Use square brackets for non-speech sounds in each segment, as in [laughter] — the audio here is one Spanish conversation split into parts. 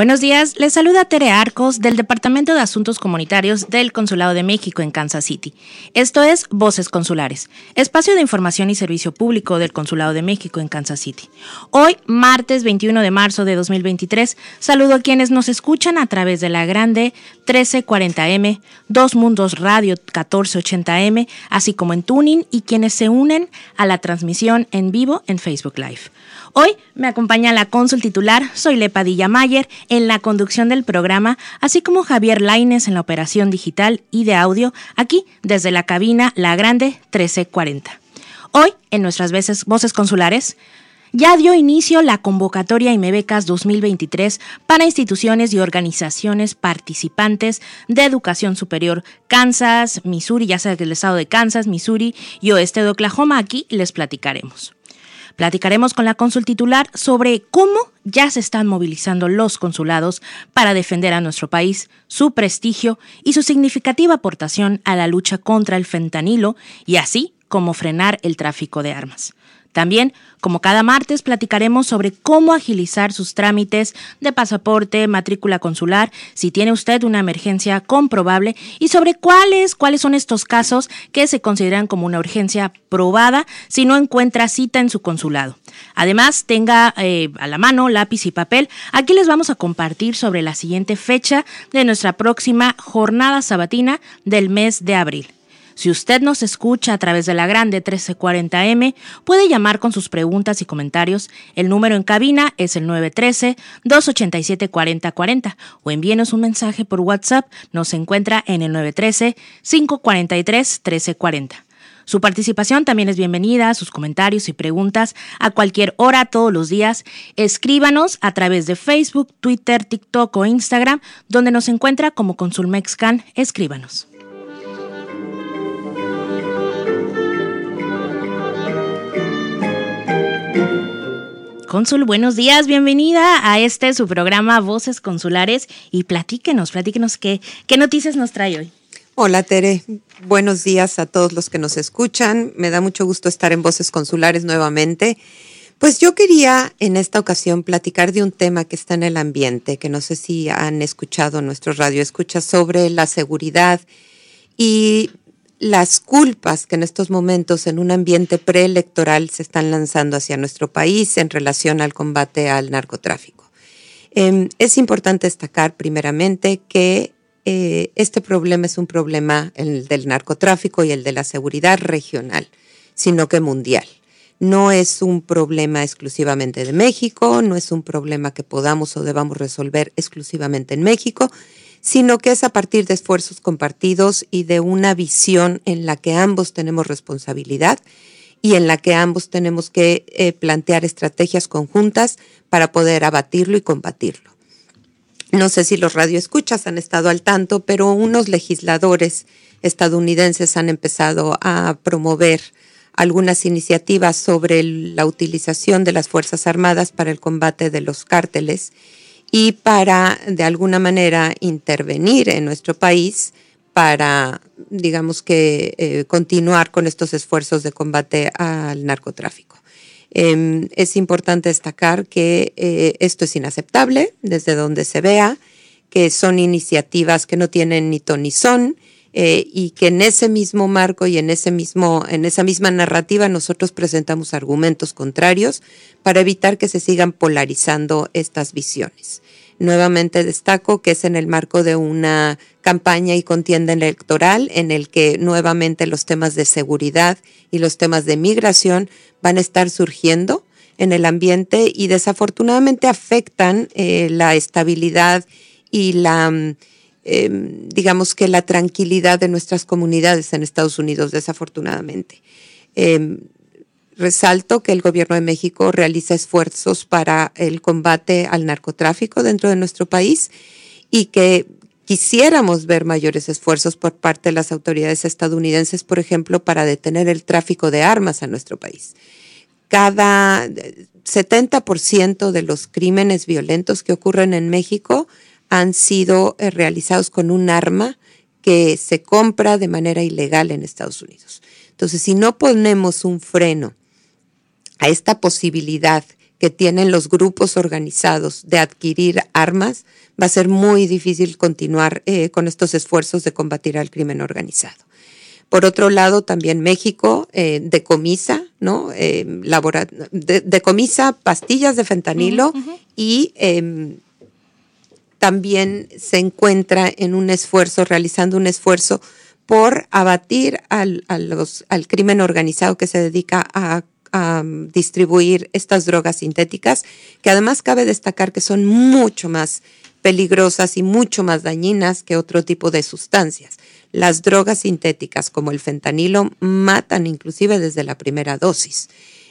Buenos días, les saluda Tere Arcos del Departamento de Asuntos Comunitarios del Consulado de México en Kansas City. Esto es Voces Consulares, espacio de información y servicio público del Consulado de México en Kansas City. Hoy, martes 21 de marzo de 2023, saludo a quienes nos escuchan a través de la grande 1340M, Dos Mundos Radio 1480M, así como en Tuning y quienes se unen a la transmisión en vivo en Facebook Live. Hoy me acompaña la cónsul titular, soy Lepadilla Mayer, en la conducción del programa, así como Javier Laines en la operación digital y de audio, aquí desde la cabina La Grande 1340. Hoy, en nuestras voces consulares, ya dio inicio la convocatoria IMEBECAS 2023 para instituciones y organizaciones participantes de educación superior Kansas, Missouri, ya sea del estado de Kansas, Missouri y oeste de Oklahoma. Aquí les platicaremos. Platicaremos con la cónsul titular sobre cómo ya se están movilizando los consulados para defender a nuestro país, su prestigio y su significativa aportación a la lucha contra el fentanilo y así como frenar el tráfico de armas. También, como cada martes, platicaremos sobre cómo agilizar sus trámites de pasaporte, matrícula consular, si tiene usted una emergencia comprobable y sobre cuáles, cuáles son estos casos que se consideran como una urgencia probada si no encuentra cita en su consulado. Además, tenga eh, a la mano lápiz y papel. Aquí les vamos a compartir sobre la siguiente fecha de nuestra próxima jornada sabatina del mes de abril. Si usted nos escucha a través de la grande 1340M, puede llamar con sus preguntas y comentarios. El número en cabina es el 913-287-4040 o envíenos un mensaje por WhatsApp. Nos encuentra en el 913-543-1340. Su participación también es bienvenida, sus comentarios y preguntas a cualquier hora, todos los días. Escríbanos a través de Facebook, Twitter, TikTok o Instagram, donde nos encuentra como Consulmexcan. Escríbanos. Cónsul, buenos días, bienvenida a este su programa Voces Consulares y platíquenos, platíquenos qué, qué noticias nos trae hoy. Hola Tere, buenos días a todos los que nos escuchan. Me da mucho gusto estar en Voces Consulares nuevamente. Pues yo quería en esta ocasión platicar de un tema que está en el ambiente, que no sé si han escuchado nuestro radio escucha sobre la seguridad y las culpas que en estos momentos en un ambiente preelectoral se están lanzando hacia nuestro país en relación al combate al narcotráfico. Em, es importante destacar primeramente que eh, este problema es un problema el del narcotráfico y el de la seguridad regional, sino que mundial. No es un problema exclusivamente de México, no es un problema que podamos o debamos resolver exclusivamente en México, sino que es a partir de esfuerzos compartidos y de una visión en la que ambos tenemos responsabilidad y en la que ambos tenemos que eh, plantear estrategias conjuntas para poder abatirlo y combatirlo. No sé si los radioescuchas han estado al tanto, pero unos legisladores estadounidenses han empezado a promover algunas iniciativas sobre la utilización de las Fuerzas Armadas para el combate de los cárteles y para de alguna manera intervenir en nuestro país para, digamos que, eh, continuar con estos esfuerzos de combate al narcotráfico. Em, es importante destacar que eh, esto es inaceptable desde donde se vea, que son iniciativas que no tienen ni ton ni son, eh, y que en ese mismo marco y en, ese mismo, en esa misma narrativa nosotros presentamos argumentos contrarios para evitar que se sigan polarizando estas visiones. Nuevamente destaco que es en el marco de una campaña y contienda electoral en el que nuevamente los temas de seguridad y los temas de migración van a estar surgiendo en el ambiente y desafortunadamente afectan eh, la estabilidad y la Em, digamos que la tranquilidad de nuestras comunidades en Estados Unidos, desafortunadamente. Em, resalto que el gobierno de México realiza esfuerzos para el combate al narcotráfico dentro de nuestro país y que quisiéramos ver mayores esfuerzos por parte de las autoridades estadounidenses, por ejemplo, para detener el tráfico de armas a nuestro país. Cada 70% de los crímenes violentos que ocurren en México han sido eh, realizados con un arma que se compra de manera ilegal en Estados Unidos. Entonces, si no ponemos un freno a esta posibilidad que tienen los grupos organizados de adquirir armas, va a ser muy difícil continuar eh, con estos esfuerzos de combatir al crimen organizado. Por otro lado, también México eh, decomisa, ¿no? Eh, decomisa pastillas de fentanilo y em, también se encuentra en un esfuerzo, realizando un esfuerzo por abatir al, al crimen organizado que se dedica a distribuir estas drogas sintéticas, que además cabe destacar que son mucho más peligrosas y mucho más dañinas que otro tipo de sustancias. Las drogas sintéticas como el fentanilo matan inclusive desde la primera dosis.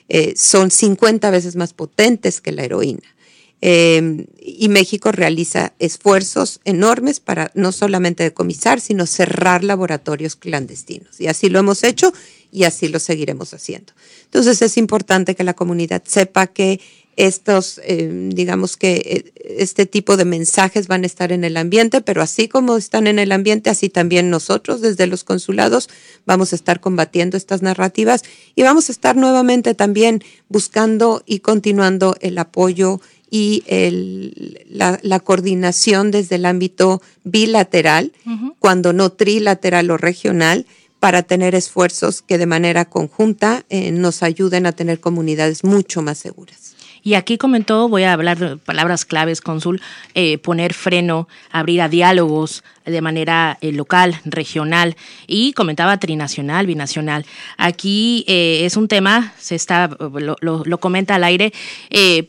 Eh, son 50 veces más potentes que la heroína. Em, y México realiza esfuerzos enormes para no solamente decomisar, sino cerrar laboratorios clandestinos. Y así lo hemos hecho y así lo seguiremos haciendo. Entonces es importante que la comunidad sepa que estos, em, digamos que eh, este tipo de mensajes van a estar en el ambiente, pero así como están en el ambiente, así también nosotros desde los consulados vamos a estar combatiendo estas narrativas y vamos a estar nuevamente también buscando y continuando el apoyo y el, la, coordinación desde el ámbito bilateral, cuando no trilateral o regional, para tener esfuerzos que de manera conjunta eh, nos ayuden a tener comunidades mucho más seguras. Y aquí comentó, voy a hablar de palabras claves, cónsul, eh, poner freno, abrir a diálogos, de manera eh, local, regional y comentaba trinacional, binacional. Aquí eh, es un tema, se está, lo, comenta al aire,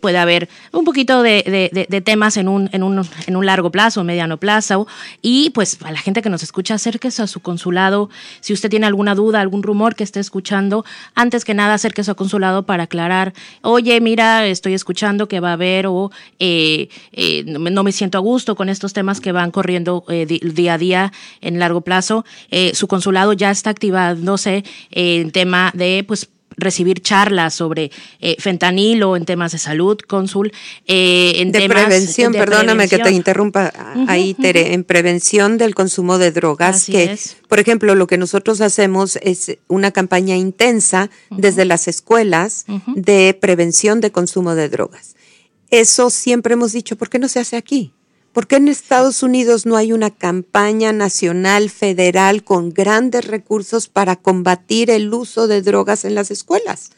puede haber un poquito de, temas en un, en, un, en un largo plazo, mediano plazo y pues a la gente que nos escucha, acérquese a su consulado. Si usted tiene alguna duda, algún rumor que esté escuchando, antes que nada acérquese a su consulado para aclarar, oye, mira, estoy escuchando que va a haber o no me siento a gusto con estos temas que van corriendo día a día en largo plazo. Eh, su consulado ya está activándose en tema de pues recibir charlas sobre eh, fentanilo en temas de salud, cónsul, eh, en de prevención, perdóname que te interrumpa. Ahí, Tere, en prevención del consumo de drogas, que, por ejemplo, lo que nosotros hacemos es una campaña intensa desde las escuelas de prevención de consumo de drogas. Eso siempre hemos dicho, ¿por qué no se hace aquí? ¿Por qué en Estados Unidos no hay una campaña nacional federal con grandes recursos para combatir el uso de drogas en las escuelas?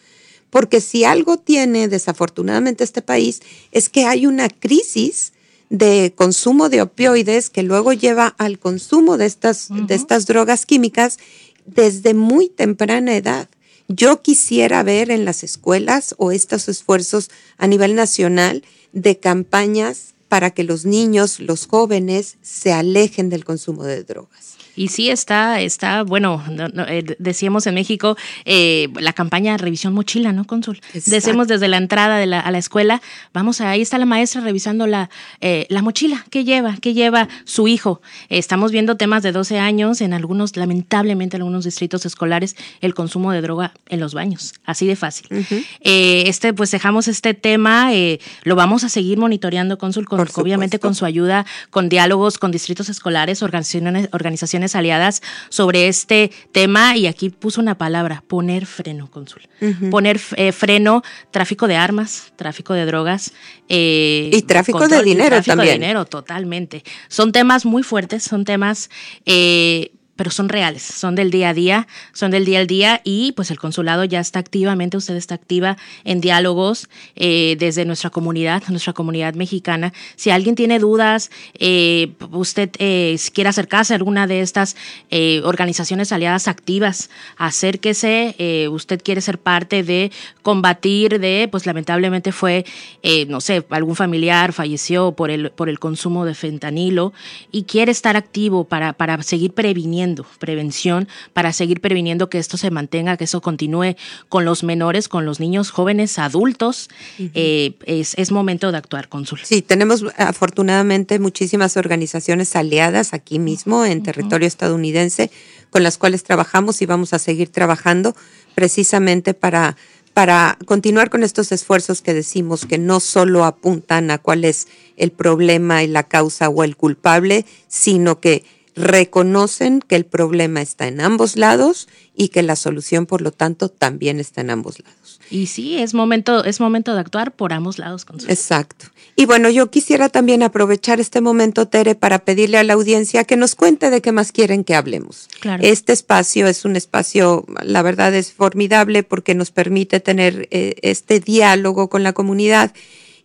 Porque si algo tiene desafortunadamente este país es que hay una crisis de consumo de opioides que luego lleva al consumo de estas, de estas drogas químicas desde muy temprana edad. Yo quisiera ver en las escuelas o estos esfuerzos a nivel nacional de campañas para que los niños, los jóvenes se alejen del consumo de drogas. Y sí está, está, bueno, eh, decíamos en México eh, la campaña Revisión Mochila, ¿no, Cónsul? Decimos desde la entrada de la, a la escuela, vamos, ahí está la maestra revisando la, eh, la mochila, ¿qué lleva? ¿Qué lleva su hijo? estamos viendo temas de 12 años, en algunos, lamentablemente, en algunos distritos escolares, el consumo de droga en los baños, así de fácil. este, pues dejamos este tema, lo vamos a seguir monitoreando, Cónsul, con, obviamente con su ayuda, con diálogos con distritos escolares, organizaciones, organizaciones aliadas sobre este tema y aquí puso una palabra, poner freno, consul. Poner eh, freno, tráfico de armas, tráfico de drogas. Eh, y tráfico de dinero tráfico también. de dinero, totalmente. Son temas muy fuertes, son temas... Eh, pero son reales, son del día a día, son del día al día y pues el consulado ya está activamente, usted está activa en diálogos eh, desde nuestra comunidad, nuestra comunidad mexicana. Si alguien tiene dudas, eh, usted eh, quiere acercarse a alguna de estas organizaciones aliadas activas, acérquese, usted quiere ser parte de combatir de, pues lamentablemente fue, no sé, algún familiar falleció por el, por el consumo de fentanilo y quiere estar activo para, para seguir previniendo prevención, para seguir previniendo que esto se mantenga, que eso continúe con los menores, con los niños, jóvenes, adultos. Eh, es, momento de actuar, cónsul. Sí, tenemos afortunadamente muchísimas organizaciones aliadas aquí mismo en territorio estadounidense con las cuales trabajamos y vamos a seguir trabajando precisamente para para continuar con estos esfuerzos que decimos que no solo apuntan a cuál es el problema y la causa o el culpable, sino que reconocen que el problema está en ambos lados y que la solución, por lo tanto, también está en ambos lados. Y sí, es momento, es momento de actuar por ambos lados. Exacto. Y bueno, yo quisiera también aprovechar este momento, Tere, para pedirle a la audiencia que nos cuente de qué más quieren que hablemos. Claro. Este espacio es un espacio, la verdad es formidable porque nos permite tener eh, este diálogo con la comunidad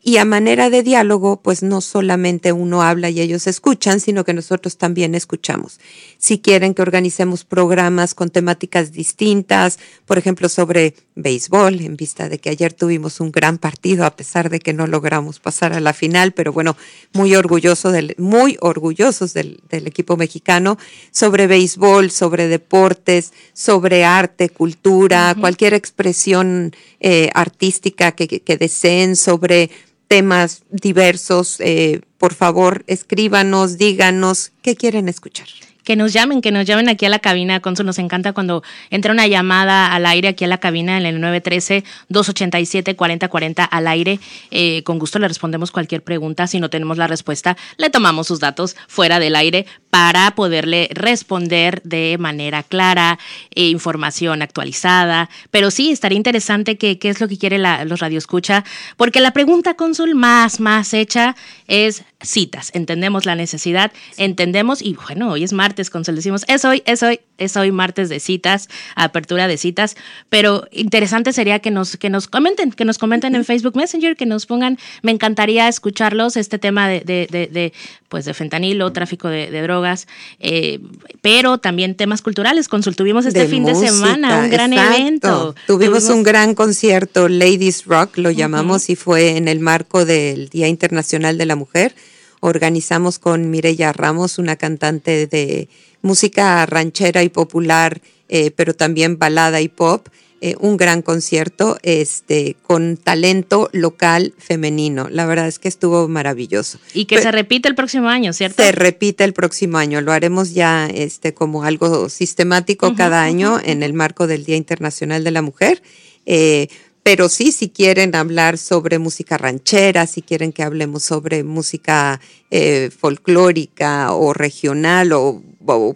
y a manera de diálogo, pues no solamente uno habla y ellos escuchan, sino que nosotros también escuchamos. Si quieren que organicemos programas con temáticas distintas, por ejemplo, sobre béisbol, en vista de que ayer tuvimos un gran partido, a pesar de que no logramos pasar a la final, pero bueno, muy orgulloso del, muy orgullosos del, equipo mexicano, sobre béisbol, sobre deportes, sobre arte, cultura, cualquier expresión eh, artística que, que deseen, sobre temas diversos. Eh, por favor, escríbanos, díganos qué quieren escuchar que nos llamen, que nos llamen aquí a la cabina. Consul, nos encanta cuando entra una llamada al aire aquí a la cabina en el 913-287-4040 al aire. Eh, con gusto le respondemos cualquier pregunta. Si no tenemos la respuesta, le tomamos sus datos fuera del aire para poderle responder de manera clara, e información actualizada. Pero sí, estaría interesante que, qué es lo que quiere la, los radioescucha, porque la pregunta, Consul, más, más hecha es citas. Entendemos la necesidad, entendemos, y bueno, hoy es martes, con decimos, es hoy, es hoy, es hoy martes de citas, apertura de citas, pero interesante sería que nos, que nos comenten, que nos comenten en Facebook Messenger, que nos pongan, me encantaría escucharlos, este tema de, de, de, pues de fentanilo, tráfico de, drogas, eh, pero también temas culturales. Tuvimos este fin de semana un gran evento. Tuvimos, un gran concierto, Ladies Rock, lo llamamos, y fue en el marco del Día Internacional de la Mujer organizamos con Mireya Ramos, una cantante de música ranchera y popular, eh, pero también balada y pop. Eh, un gran concierto este, con talento local femenino. La verdad es que estuvo maravilloso. Y que se repite el próximo año, ¿cierto? Se repite el próximo año. Lo haremos ya este, como algo sistemático cada año en el marco del Día Internacional de la Mujer. Eh, pero sí, si quieren hablar sobre música ranchera, si quieren que hablemos sobre música eh, folclórica o regional o,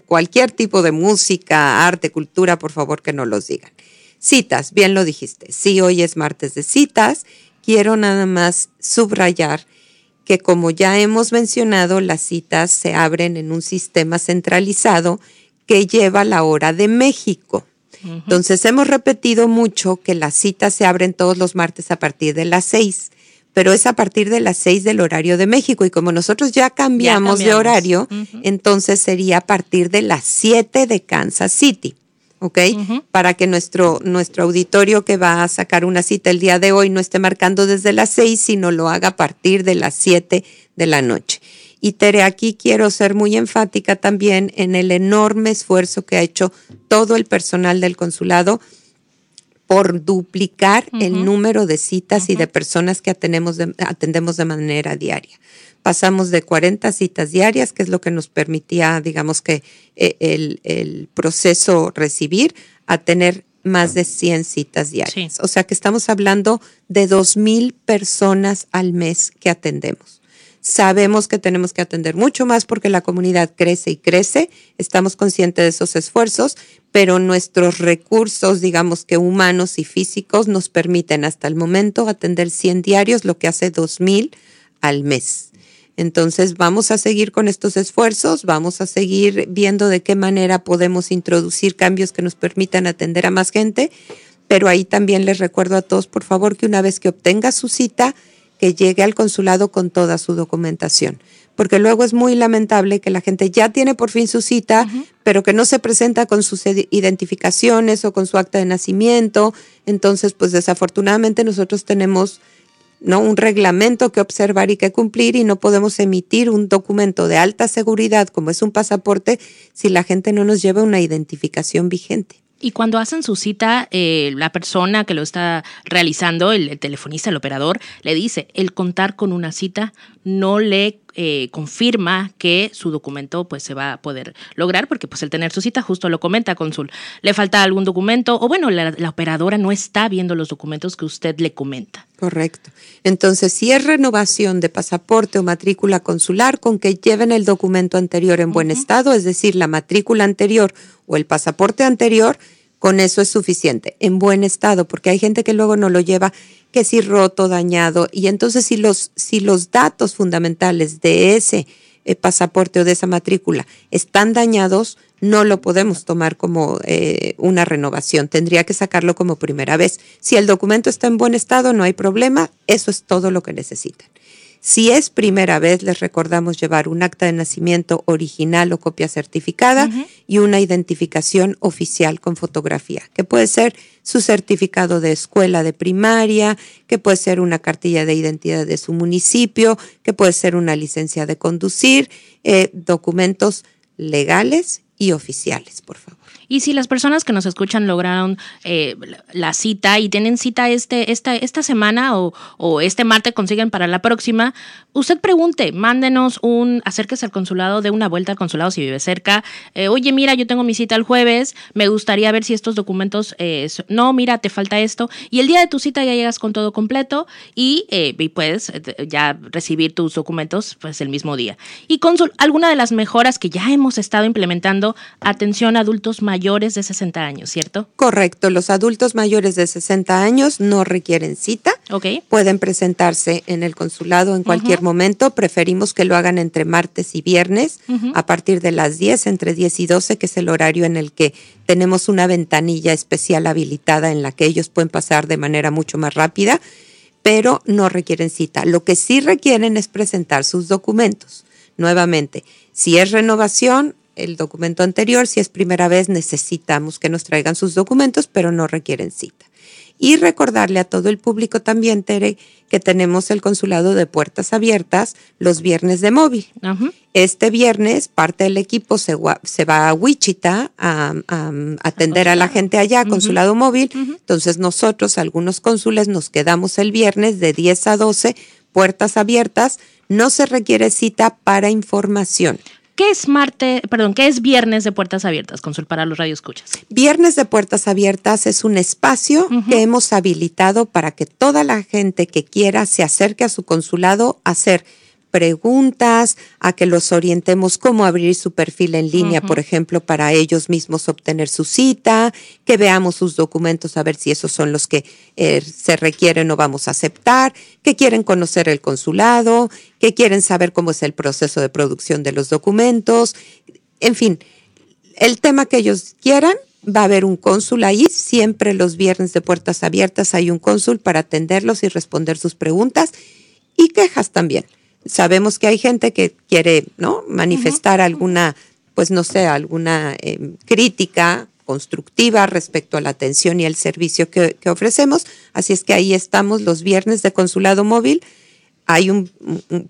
cualquier tipo de música, arte, cultura, por favor que no los digan. Citas, bien lo dijiste. Sí, hoy es martes de citas. Quiero nada más subrayar que como ya hemos mencionado, las citas se abren en un sistema centralizado que lleva la hora de México. Entonces hemos repetido mucho que las citas se abren todos los martes a partir de las seis, pero es a partir de las seis del horario de México y como nosotros ya cambiamos, de horario, entonces sería a partir de las siete de Kansas City. ¿ok? Para que nuestro, nuestro auditorio que va a sacar una cita el día de hoy no esté marcando desde las seis, sino lo haga a partir de las siete de la noche. Y Tere, aquí quiero ser muy enfática también en el enorme esfuerzo que ha hecho todo el personal del consulado por duplicar el número de citas y de personas que atendemos de, atendemos de manera diaria. Pasamos de 40 citas diarias, que es lo que nos permitía, digamos que, el, el proceso recibir, a tener más de 100 citas diarias. O sea que estamos hablando de 2.000 personas al mes que atendemos. Sabemos que tenemos que atender mucho más porque la comunidad crece y crece. Estamos conscientes de esos esfuerzos, pero nuestros recursos, digamos que humanos y físicos, nos permiten hasta el momento atender 100 diarios, lo que hace 2.000 al mes. Entonces vamos a seguir con estos esfuerzos, vamos a seguir viendo de qué manera podemos introducir cambios que nos permitan atender a más gente, pero ahí también les recuerdo a todos, por favor, que una vez que obtenga su cita, que llegue al consulado con toda su documentación. Porque luego es muy lamentable que la gente ya tiene por fin su cita, pero que no se presenta con sus identificaciones o con su acta de nacimiento. Entonces, pues desafortunadamente nosotros tenemos ¿no? un reglamento que observar y que cumplir y no podemos emitir un documento de alta seguridad como es un pasaporte si la gente no nos lleva una identificación vigente. Y cuando hacen su cita, eh, la persona que lo está realizando, el, telefonista, el operador, le dice, el contar con una cita no le eh, confirma que su documento pues se va a poder lograr porque pues el tener su cita justo lo comenta Consul. Le falta algún documento o bueno, la, la operadora no está viendo los documentos que usted le comenta. Correcto. Entonces, si es renovación de pasaporte o matrícula consular, con que lleven el documento anterior en buen estado, es decir, la matrícula anterior o el pasaporte anterior, con eso es suficiente, en buen estado, porque hay gente que luego no lo lleva, que si roto, dañado, y entonces si los, si los datos fundamentales de ese eh, pasaporte o de esa matrícula están dañados, no lo podemos tomar como eh, una renovación, tendría que sacarlo como primera vez. Si el documento está en buen estado, no hay problema, eso es todo lo que necesitan. Si es primera vez, les recordamos llevar un acta de nacimiento original o copia certificada y una identificación oficial con fotografía, que puede ser su certificado de escuela de primaria, que puede ser una cartilla de identidad de su municipio, que puede ser una licencia de conducir, eh, documentos legales y oficiales, por favor. Y si las personas que nos escuchan lograron eh, la cita y tienen cita este, esta, esta semana o, o, este martes consiguen para la próxima, usted pregunte, mándenos un, acérquese al consulado, de una vuelta al consulado si vive cerca. Eh, Oye, mira, yo tengo mi cita el jueves, me gustaría ver si estos documentos, eh, no, mira, te falta esto. Y el día de tu cita ya llegas con todo completo y, eh, puedes ya recibir tus documentos pues el mismo día. Y consul, alguna de las mejoras que ya hemos estado implementando, atención adultos mayores mayores de 60 años, ¿cierto? Correcto, los adultos mayores de 60 años no requieren cita. Ok. Pueden presentarse en el consulado en cualquier momento. Preferimos que lo hagan entre martes y viernes a partir de las 10, entre 10 y 12, que es el horario en el que tenemos una ventanilla especial habilitada en la que ellos pueden pasar de manera mucho más rápida, pero no requieren cita. Lo que sí requieren es presentar sus documentos. Nuevamente, si es renovación, el documento anterior. Si es primera vez, necesitamos que nos traigan sus documentos, pero no requieren cita. Y recordarle a todo el público también, Tere, que tenemos el consulado de puertas abiertas los viernes de móvil. Este viernes parte del equipo se, va a Wichita a, atender a la gente allá, consulado móvil. Entonces nosotros, algunos cónsules, nos quedamos el viernes de 10 a 12, puertas abiertas. No se requiere cita para información. ¿Qué es martes, perdón, qué es viernes de puertas abiertas, Consul, para los radioescuchas? Viernes de puertas abiertas es un espacio que hemos habilitado para que toda la gente que quiera se acerque a su consulado a hacer preguntas, a que los orientemos cómo abrir su perfil en línea, por ejemplo, para ellos mismos obtener su cita, que veamos sus documentos a ver si esos son los que eh, se requieren o vamos a aceptar, que quieren conocer el consulado, que quieren saber cómo es el proceso de producción de los documentos, en fin, el tema que ellos quieran. Va a haber un cónsul ahí, siempre los viernes de puertas abiertas hay un cónsul para atenderlos y responder sus preguntas y quejas también sabemos que hay gente que quiere, ¿no? Manifestar alguna, pues no sé, alguna em, crítica constructiva respecto a la atención y el servicio que, que, ofrecemos. Así es que ahí estamos los viernes de consulado móvil hay un,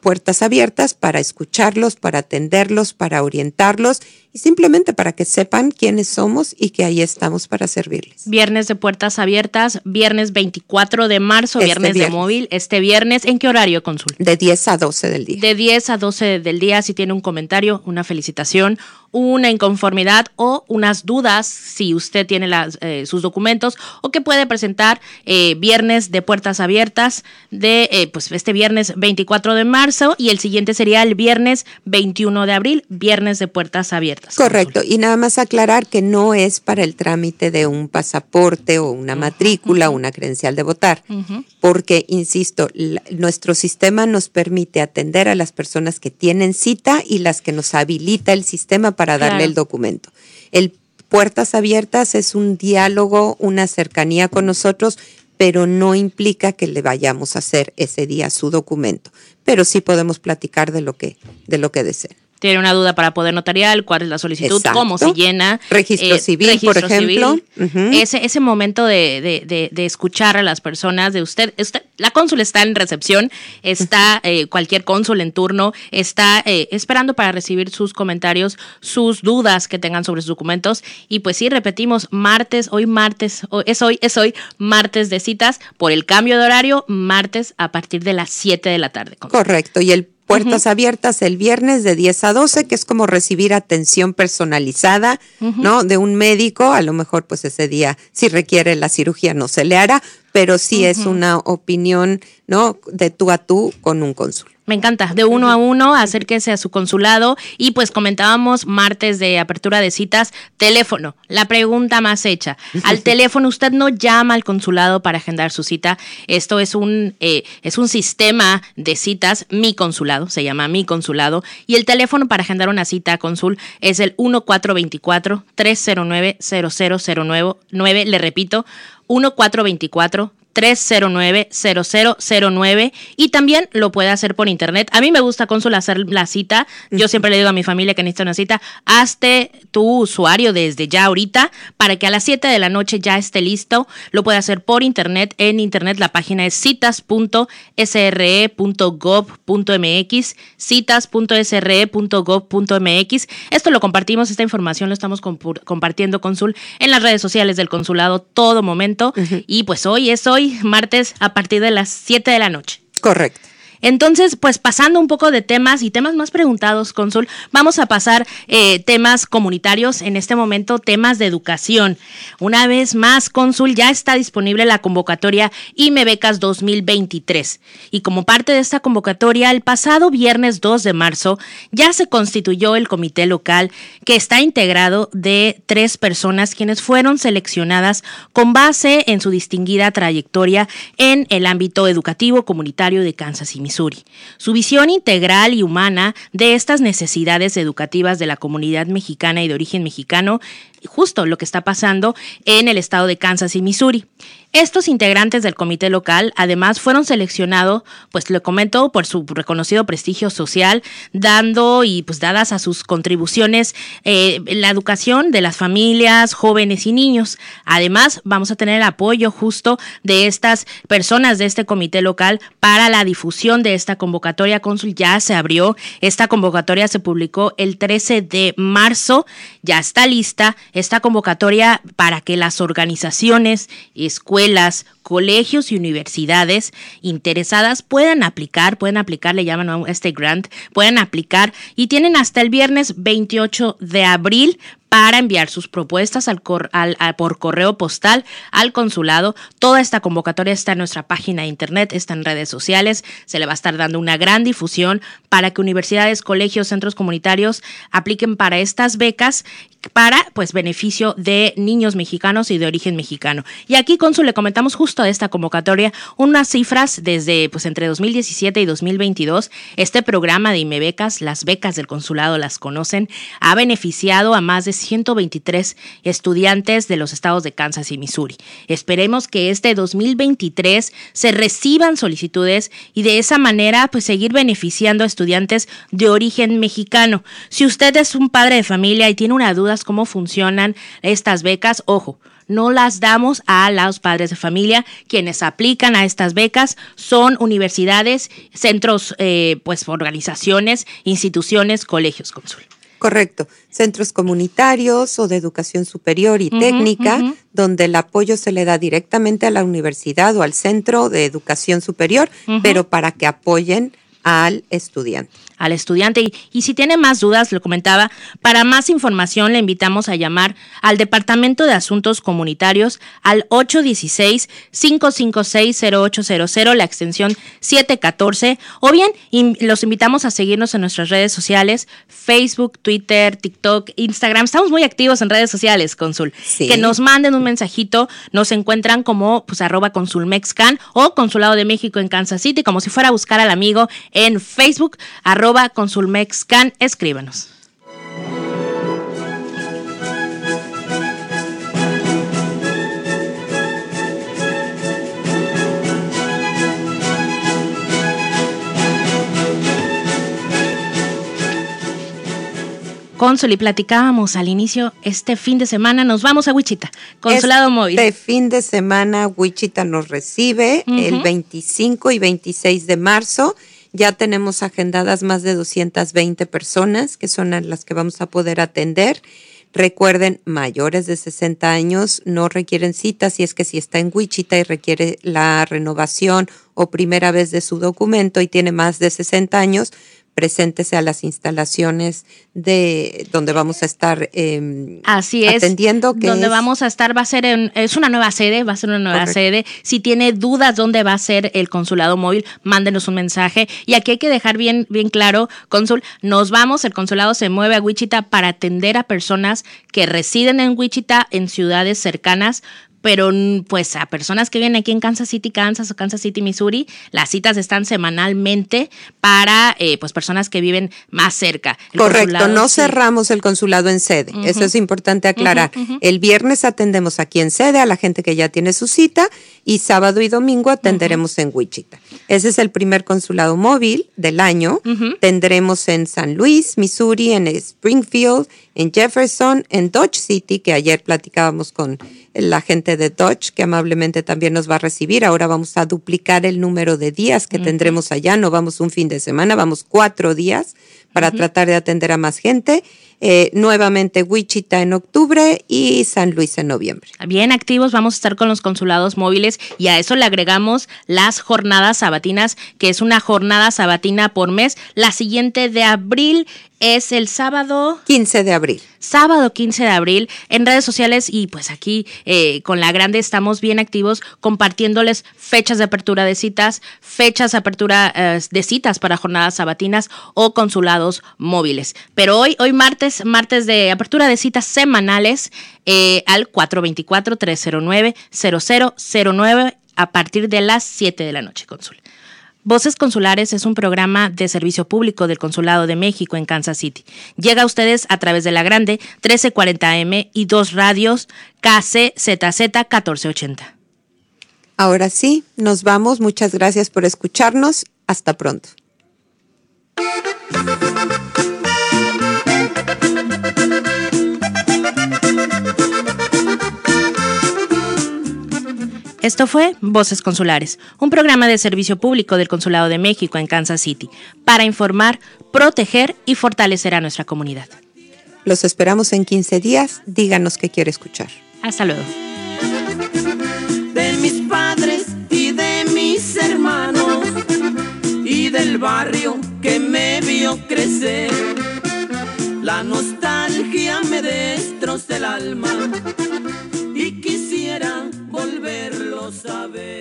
puertas abiertas para escucharlos, para atenderlos, para orientarlos y simplemente para que sepan quiénes somos y que ahí estamos para servirles. Viernes de puertas abiertas, viernes 24 de marzo, este viernes, de móvil, este viernes, ¿en qué horario consulta? De 10 a 12 del día. De 10 a 12 del día, si tiene un comentario, una felicitación, una inconformidad o unas dudas si usted tiene las, eh, sus documentos o que puede presentar eh, viernes de puertas abiertas de eh, pues este viernes 24 de marzo y el siguiente sería el viernes 21 de abril, viernes de puertas abiertas. Correcto, y nada más aclarar que no es para el trámite de un pasaporte o una matrícula o una credencial de votar, porque, insisto, nuestro sistema nos permite atender a las personas que tienen cita y las que nos habilita el sistema para darle el documento. El Puertas Abiertas es un diálogo, una cercanía con nosotros, pero no implica que le vayamos a hacer ese día su documento. Pero sí podemos platicar de lo que, de lo que deseen tiene una duda para poder notarial, cuál es la solicitud, cómo se llena. Registro eh, civil, por ejemplo. ese, ese momento de, de, de, escuchar a las personas, de usted, usted la cónsul está en recepción, está eh, cualquier cónsul en turno, está eh, esperando para recibir sus comentarios, sus dudas que tengan sobre sus documentos. Y pues sí, repetimos, martes, hoy martes, es hoy, es hoy, martes de citas, por el cambio de horario, martes a partir de las 7 de la tarde. Correcto, y el Puertas abiertas el viernes de 10 a 12, que es como recibir atención personalizada, ¿no? De un médico, a lo mejor pues ese día si requiere la cirugía no se le hará, pero sí es una opinión, ¿no? De tú a tú con un cónsul. Me encanta, de uno a uno, acérquese a su consulado. Y pues comentábamos martes de apertura de citas, teléfono, la pregunta más hecha. [laughs] Al teléfono usted no llama al consulado para agendar su cita, esto es un, eh, es un sistema de citas, mi consulado, se llama mi consulado, y el teléfono para agendar una cita a consul es el 1424-309-0009, le repito, 1424 309-0009 y también lo puede hacer por internet. A mí me gusta Consul hacer la cita. Yo siempre le digo a mi familia que necesita una cita. Hazte tu usuario desde ya ahorita para que a las 7 de la noche ya esté listo. Lo puede hacer por internet. En internet la página es citas.sre.gov.mx citas.sre.gov.mx Esto lo compartimos, esta información lo estamos compartiendo Consul en las redes sociales del consulado todo momento. Y pues hoy es hoy martes, a partir de las 7 de la noche. Correcto. Entonces, pues pasando un poco de temas y temas más preguntados, Consul, vamos a pasar eh, temas comunitarios, en este momento temas de educación. Una vez más, Consul, ya está disponible la convocatoria IME Becas 2023. Y como parte de esta convocatoria, el pasado viernes 2 de marzo ya se constituyó el comité local que está integrado de tres personas quienes fueron seleccionadas con base en su distinguida trayectoria en el ámbito educativo comunitario de Kansas y su visión integral y humana de estas necesidades educativas de la comunidad mexicana y de origen mexicano, justo lo que está pasando en el estado de Kansas y Missouri. Estos integrantes del comité local además fueron seleccionados, pues lo comento, por su reconocido prestigio social, dando y pues dadas a sus contribuciones eh, la educación de las familias, jóvenes y niños. Además, vamos a tener el apoyo justo de estas personas de este comité local para la difusión de esta convocatoria. Consul ya se abrió, esta convocatoria se publicó el 13 de marzo, ya está lista esta convocatoria para que las organizaciones, escuelas, escuelas, colegios y universidades interesadas puedan aplicar, pueden aplicar, le llaman a este grant, pueden aplicar y tienen hasta el viernes 28 de abril para enviar sus propuestas al, por correo postal al consulado. Toda esta convocatoria está en nuestra página de internet, está en redes sociales. Se le va a estar dando una gran difusión para que universidades, colegios, centros comunitarios apliquen para estas becas para pues beneficio de niños mexicanos y de origen mexicano. Y aquí, Consul, le comentamos justo de esta convocatoria unas cifras desde pues entre 2017 y 2022. Este programa de IMEBecas, las becas del consulado las conocen, ha beneficiado a más de 123 estudiantes de los estados de Kansas y Missouri. Esperemos que este 2023 se reciban solicitudes y de esa manera pues seguir beneficiando a estudiantes de origen mexicano. Si usted es un padre de familia y tiene una duda cómo funcionan estas becas, ojo, no las damos a los padres de familia. Quienes aplican a estas becas son universidades, centros, eh, pues organizaciones, instituciones, colegios, consul. Correcto. Centros comunitarios o de educación superior y técnica, donde el apoyo se le da directamente a la universidad o al centro de educación superior, pero para que apoyen al estudiante al estudiante. Y, si tiene más dudas, lo comentaba, para más información le invitamos a llamar al Departamento de Asuntos Comunitarios al 816-556-0800, la extensión 714, o bien los invitamos a seguirnos en nuestras redes sociales, Facebook, Twitter, TikTok, Instagram. Estamos muy activos en redes sociales, Consul. Que nos manden un mensajito, nos encuentran como pues arroba consulmexcan o Consulado de México en Kansas City, como si fuera a buscar al amigo en Facebook, arroba arroba consulmexcan, escríbanos. Consul y platicábamos al inicio, este fin de semana nos vamos a Wichita, Consulado este Móvil. Este fin de semana Wichita nos recibe el 25 y 26 de marzo ya tenemos agendadas más de 220 personas, que son las que vamos a poder atender. Recuerden, mayores de 60 años no requieren cita si es que si está en Wichita y requiere la renovación o primera vez de su documento y tiene más de 60 años, preséntese a las instalaciones de donde vamos a estar eh, Así es, atendiendo. Que donde vamos a estar va a ser en, es una nueva sede, va a ser una nueva sede. Si tiene dudas dónde va a ser el consulado móvil, mándenos un mensaje. Y aquí hay que dejar bien, bien claro, cónsul, nos vamos, el consulado se mueve a Wichita para atender a personas que residen en Wichita, en ciudades cercanas, pero pues a personas que vienen aquí en Kansas City, Kansas o Kansas City, Missouri, las citas están semanalmente para eh, pues personas que viven más cerca. Correcto, no cerramos el consulado en sede, eso es importante aclarar. El viernes atendemos aquí en sede a la gente que ya tiene su cita y sábado y domingo atenderemos en Wichita. Ese es el primer consulado móvil del año. Tendremos en San Luis, Missouri, en Springfield, en Jefferson, en Dodge City, que ayer platicábamos con la gente de Dodge, que amablemente también nos va a recibir. Ahora vamos a duplicar el número de días que tendremos allá. No vamos un fin de semana, vamos cuatro días para tratar de atender a más gente. Eh, nuevamente Wichita en octubre y San Luis en noviembre. Bien activos, vamos a estar con los consulados móviles y a eso le agregamos las jornadas sabatinas, que es una jornada sabatina por mes. La siguiente de abril es el sábado 15 de abril. Sábado 15 de abril en redes sociales y pues aquí eh, con la grande estamos bien activos compartiéndoles fechas de apertura de citas, fechas de apertura eh, de citas para jornadas sabatinas o consulados móviles. Pero hoy, hoy martes, martes de apertura de citas semanales eh, al 424-309-0009 a partir de las 7 de la noche, consul. Voces Consulares es un programa de servicio público del Consulado de México en Kansas City. Llega a ustedes a través de la grande 1340M y dos radios KCZZ 1480. Ahora sí, nos vamos. Muchas gracias por escucharnos. Hasta pronto. Esto fue Voces Consulares, un programa de servicio público del Consulado de México en Kansas City, para informar, proteger y fortalecer a nuestra comunidad. Los esperamos en 15 días. Díganos qué quiere escuchar. Hasta luego. De mis padres y de mis hermanos y del barrio que me vio crecer. La nostalgia me destroza el alma saber.